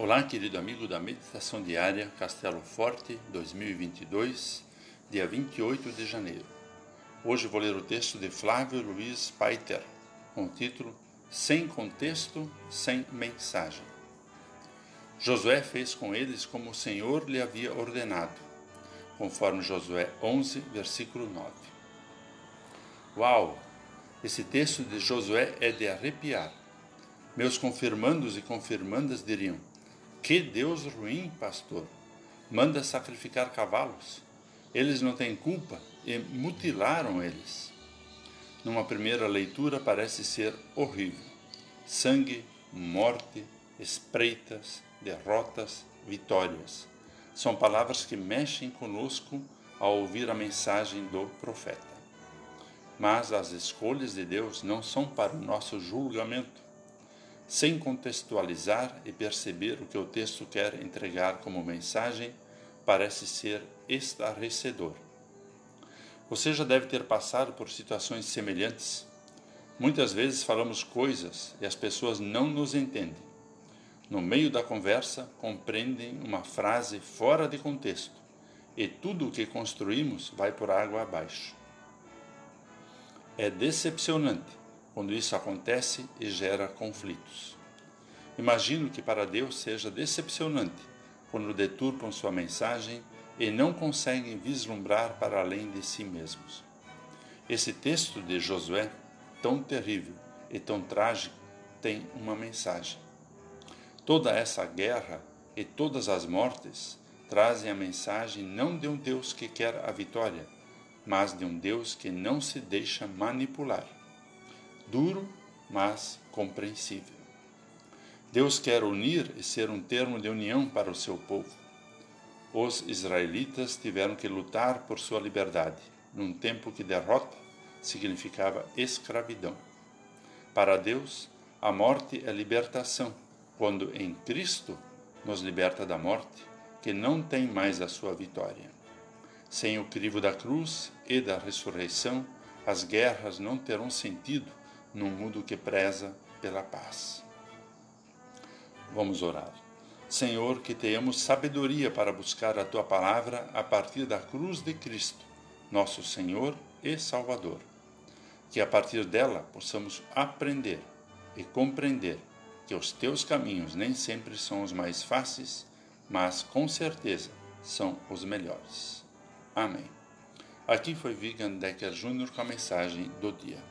Olá, querido amigo da Meditação Diária Castelo Forte 2022, dia 28 de janeiro. Hoje vou ler o texto de Flávio Luiz Paiter, com o título Sem contexto, sem mensagem. Josué fez com eles como o Senhor lhe havia ordenado, conforme Josué 11, versículo 9. Uau! Esse texto de Josué é de arrepiar. Meus confirmandos e confirmandas diriam: que Deus ruim, pastor! Manda sacrificar cavalos. Eles não têm culpa e mutilaram eles. Numa primeira leitura parece ser horrível. Sangue, morte, espreitas, derrotas, vitórias. São palavras que mexem conosco ao ouvir a mensagem do profeta. Mas as escolhas de Deus não são para o nosso julgamento sem contextualizar e perceber o que o texto quer entregar como mensagem, parece ser estarrecedor. Você já deve ter passado por situações semelhantes. Muitas vezes falamos coisas e as pessoas não nos entendem. No meio da conversa, compreendem uma frase fora de contexto e tudo o que construímos vai por água abaixo. É decepcionante quando isso acontece e gera conflitos. Imagino que para Deus seja decepcionante quando deturpam sua mensagem e não conseguem vislumbrar para além de si mesmos. Esse texto de Josué, tão terrível e tão trágico, tem uma mensagem. Toda essa guerra e todas as mortes trazem a mensagem não de um Deus que quer a vitória, mas de um Deus que não se deixa manipular duro, mas compreensível. Deus quer unir e ser um termo de união para o seu povo. Os israelitas tiveram que lutar por sua liberdade, num tempo que derrota significava escravidão. Para Deus, a morte é libertação, quando em Cristo nos liberta da morte, que não tem mais a sua vitória. Sem o crivo da cruz e da ressurreição, as guerras não terão sentido num mundo que preza pela paz. Vamos orar. Senhor, que tenhamos sabedoria para buscar a tua palavra a partir da cruz de Cristo, nosso Senhor e Salvador. Que a partir dela possamos aprender e compreender que os teus caminhos nem sempre são os mais fáceis, mas com certeza são os melhores. Amém. Aqui foi Vigan Decker Jr. com a mensagem do dia.